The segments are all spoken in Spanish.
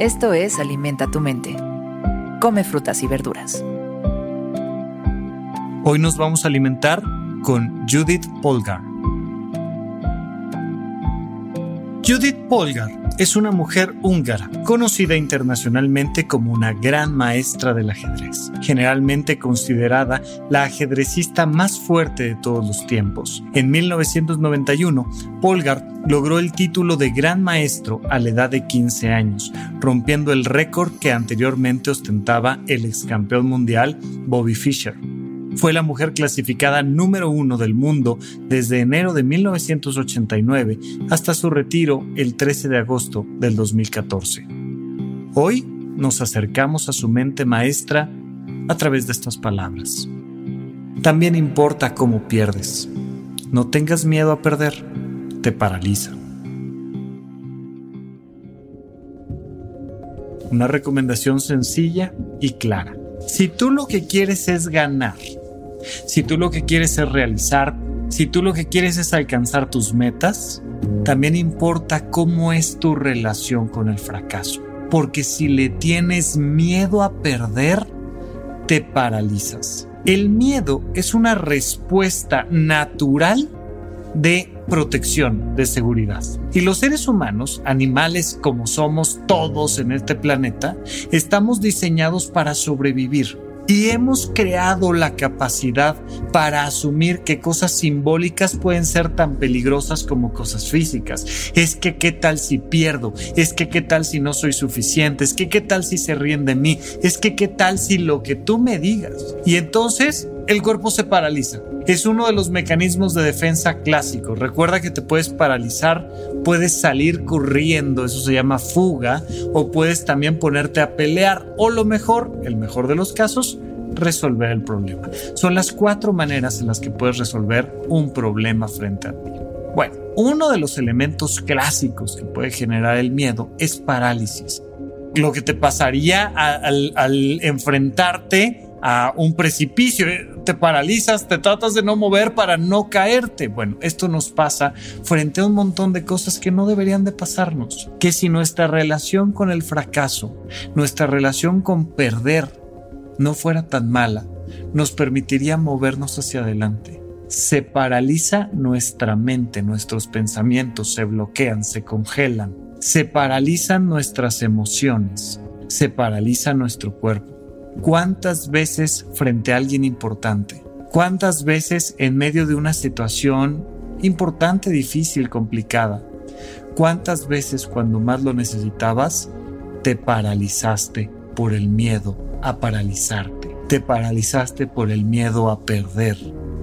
Esto es Alimenta tu mente. Come frutas y verduras. Hoy nos vamos a alimentar con Judith Polgar. Judith Polgar es una mujer húngara, conocida internacionalmente como una gran maestra del ajedrez, generalmente considerada la ajedrecista más fuerte de todos los tiempos. En 1991, Polgar logró el título de gran maestro a la edad de 15 años, rompiendo el récord que anteriormente ostentaba el ex campeón mundial Bobby Fischer. Fue la mujer clasificada número uno del mundo desde enero de 1989 hasta su retiro el 13 de agosto del 2014. Hoy nos acercamos a su mente maestra a través de estas palabras. También importa cómo pierdes. No tengas miedo a perder, te paraliza. Una recomendación sencilla y clara. Si tú lo que quieres es ganar, si tú lo que quieres es realizar, si tú lo que quieres es alcanzar tus metas, también importa cómo es tu relación con el fracaso. Porque si le tienes miedo a perder, te paralizas. El miedo es una respuesta natural de protección, de seguridad. Y los seres humanos, animales como somos todos en este planeta, estamos diseñados para sobrevivir y hemos creado la capacidad para asumir que cosas simbólicas pueden ser tan peligrosas como cosas físicas. Es que qué tal si pierdo, es que qué tal si no soy suficiente, es que qué tal si se ríen de mí, es que qué tal si lo que tú me digas. Y entonces el cuerpo se paraliza. Es uno de los mecanismos de defensa clásicos. Recuerda que te puedes paralizar, puedes salir corriendo, eso se llama fuga, o puedes también ponerte a pelear, o lo mejor, el mejor de los casos, resolver el problema. Son las cuatro maneras en las que puedes resolver un problema frente a ti. Bueno, uno de los elementos clásicos que puede generar el miedo es parálisis. Lo que te pasaría al, al enfrentarte a un precipicio, te paralizas, te tratas de no mover para no caerte. Bueno, esto nos pasa frente a un montón de cosas que no deberían de pasarnos. Que si nuestra relación con el fracaso, nuestra relación con perder no fuera tan mala, nos permitiría movernos hacia adelante. Se paraliza nuestra mente, nuestros pensamientos se bloquean, se congelan, se paralizan nuestras emociones, se paraliza nuestro cuerpo ¿Cuántas veces frente a alguien importante? ¿Cuántas veces en medio de una situación importante, difícil, complicada? ¿Cuántas veces cuando más lo necesitabas te paralizaste por el miedo a paralizarte? Te paralizaste por el miedo a perder.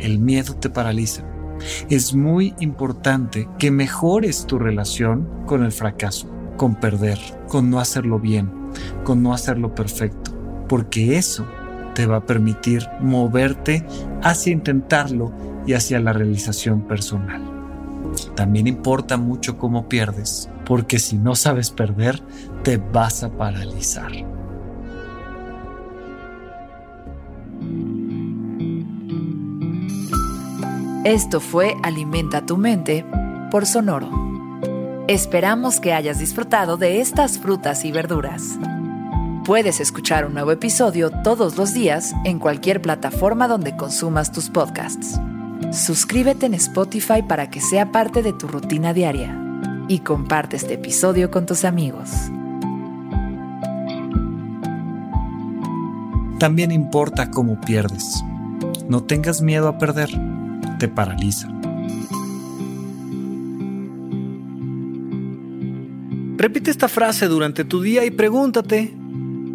El miedo te paraliza. Es muy importante que mejores tu relación con el fracaso, con perder, con no hacerlo bien, con no hacerlo perfecto porque eso te va a permitir moverte hacia intentarlo y hacia la realización personal. También importa mucho cómo pierdes, porque si no sabes perder, te vas a paralizar. Esto fue Alimenta tu mente por Sonoro. Esperamos que hayas disfrutado de estas frutas y verduras. Puedes escuchar un nuevo episodio todos los días en cualquier plataforma donde consumas tus podcasts. Suscríbete en Spotify para que sea parte de tu rutina diaria y comparte este episodio con tus amigos. También importa cómo pierdes. No tengas miedo a perder, te paraliza. Repite esta frase durante tu día y pregúntate,